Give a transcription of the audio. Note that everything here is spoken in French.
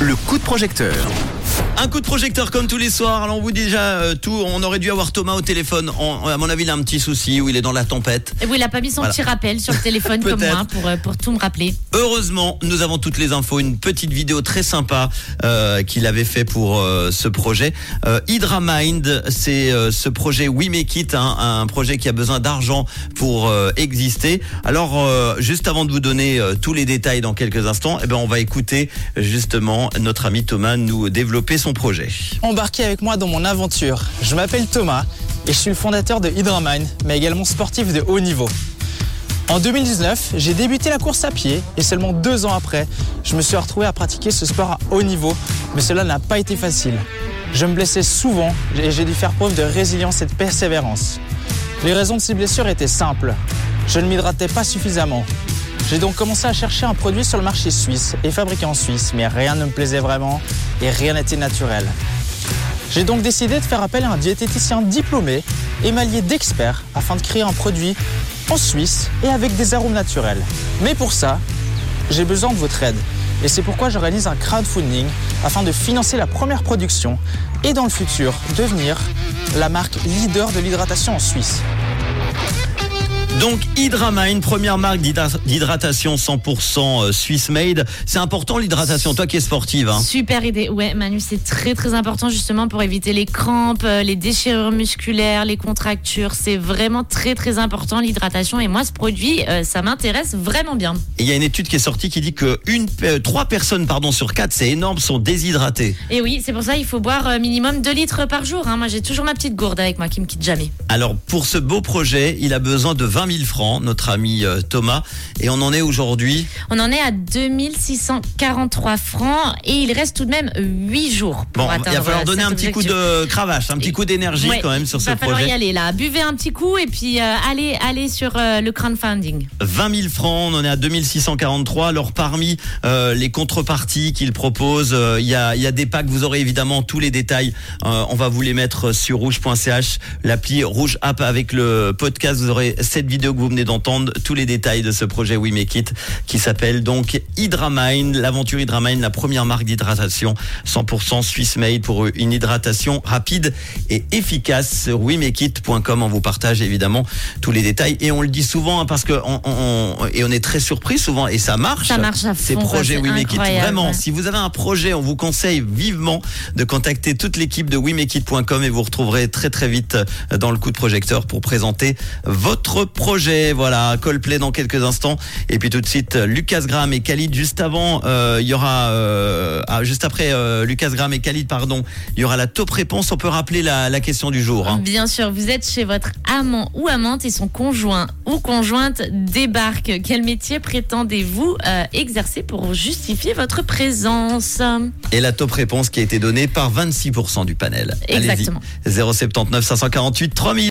Le coup de projecteur. Un coup de projecteur comme tous les soirs. Alors on vous dit déjà euh, tout. On aurait dû avoir Thomas au téléphone. À mon avis, il a un petit souci où il est dans la tempête. Et oui, il a pas mis son Voilà. petit rappel sur le téléphone comme Peut-être. moi pour, euh, pour tout me rappeler. Heureusement, nous avons toutes les infos. Une petite vidéo très sympa euh, qu'il avait fait pour euh, ce projet. Euh, Hydra Mind, c'est euh, ce projet We Make It, hein, un projet qui a besoin d'argent pour euh, exister. Alors, euh, juste avant de vous donner euh, tous les détails dans quelques instants, eh ben, on va écouter justement notre ami Thomas nous développer son projet. Embarquez avec moi dans mon aventure. Je m'appelle Thomas et je suis le fondateur de Hydramine, mais également sportif de haut niveau. En 2019, j'ai débuté la course à pied et seulement deux ans après, je me suis retrouvé à pratiquer ce sport à haut niveau, mais cela n'a pas été facile. Je me blessais souvent et j'ai dû faire preuve de résilience et de persévérance. Les raisons de ces blessures étaient simples. Je ne m'hydratais pas suffisamment. J'ai donc commencé à chercher un produit sur le marché suisse et fabriqué en Suisse, mais rien ne me plaisait vraiment et rien n'était naturel. J'ai donc décidé de faire appel à un diététicien diplômé, émaillé d'experts, afin de créer un produit en Suisse et avec des arômes naturels. Mais pour ça, j'ai besoin de votre aide. Et c'est pourquoi j'organise un crowdfunding afin de financer la première production et dans le futur devenir la marque leader de l'hydratation en Suisse. Donc Hydramine, première marque d'hydra- d'hydratation 100% Swiss made. C'est important l'hydratation, toi qui es sportive. Hein. Super idée. Ouais, Manu, c'est très très important justement pour éviter les crampes, euh, les déchirures musculaires, les contractures. C'est vraiment très très important l'hydratation. Et moi, ce produit, euh, ça m'intéresse vraiment bien. Il y a une étude qui est sortie qui dit que une, euh, trois personnes pardon, sur quatre, c'est énorme, sont déshydratées. Et oui, c'est pour ça il faut boire euh, minimum 2 litres par jour. hein. Moi, j'ai toujours ma petite gourde avec moi qui me quitte jamais. Alors pour ce beau projet, il a besoin de 20 000 francs, notre ami euh, Thomas. Et on en est aujourd'hui? On en est à 2643 francs et il reste tout de même 8 jours. Pour Bon, il va falloir donner un petit coup de cravache, un petit coup d'énergie Ouais, quand même sur il ce va falloir projet. y aller là. Buvez un petit coup et puis euh, allez, allez sur euh, le crowdfunding. 20 000 francs, on en est à 2643. Alors parmi euh, les contreparties qu'il propose, il y, a, il y a des packs, vous aurez évidemment tous les détails. On va vous les mettre sur rouge.ch, l'appli Rouge App avec le podcast. Vous aurez cette vidéo que vous venez d'entendre, tous les détails de ce projet We Make It qui s'appelle donc Hydramine, l'aventure Hydramine, la première marque d'hydratation 100% Swiss made pour une hydratation rapide et efficace sur wemakeit.com. On vous partage évidemment tous les détails et on le dit souvent hein, parce que on, et on est très surpris souvent et ça marche. Ça marche à Ces fond, projets We Make It. incroyable, Vraiment, si vous avez un projet, on vous conseille vivement de contacter toute l'équipe de wemakeit.com et vous retrouverez très très vite euh, dans le coup de projecteur pour présenter votre projet. Voilà, Coldplay dans quelques instants et puis tout de suite Lucas Graham et Khalid juste avant. euh, Il y aura euh, ah, juste après euh, Lucas Graham et Khalid pardon. Il y aura la top réponse. On peut rappeler la, la question du jour. hein. Bien sûr, vous êtes chez votre amant ou amante et son conjoint ou conjointe débarque. Quel métier prétendez-vous exercer pour justifier votre présence? Et la top réponse qui a été donnée par 26% du panel. Exactement. 079 548 3000.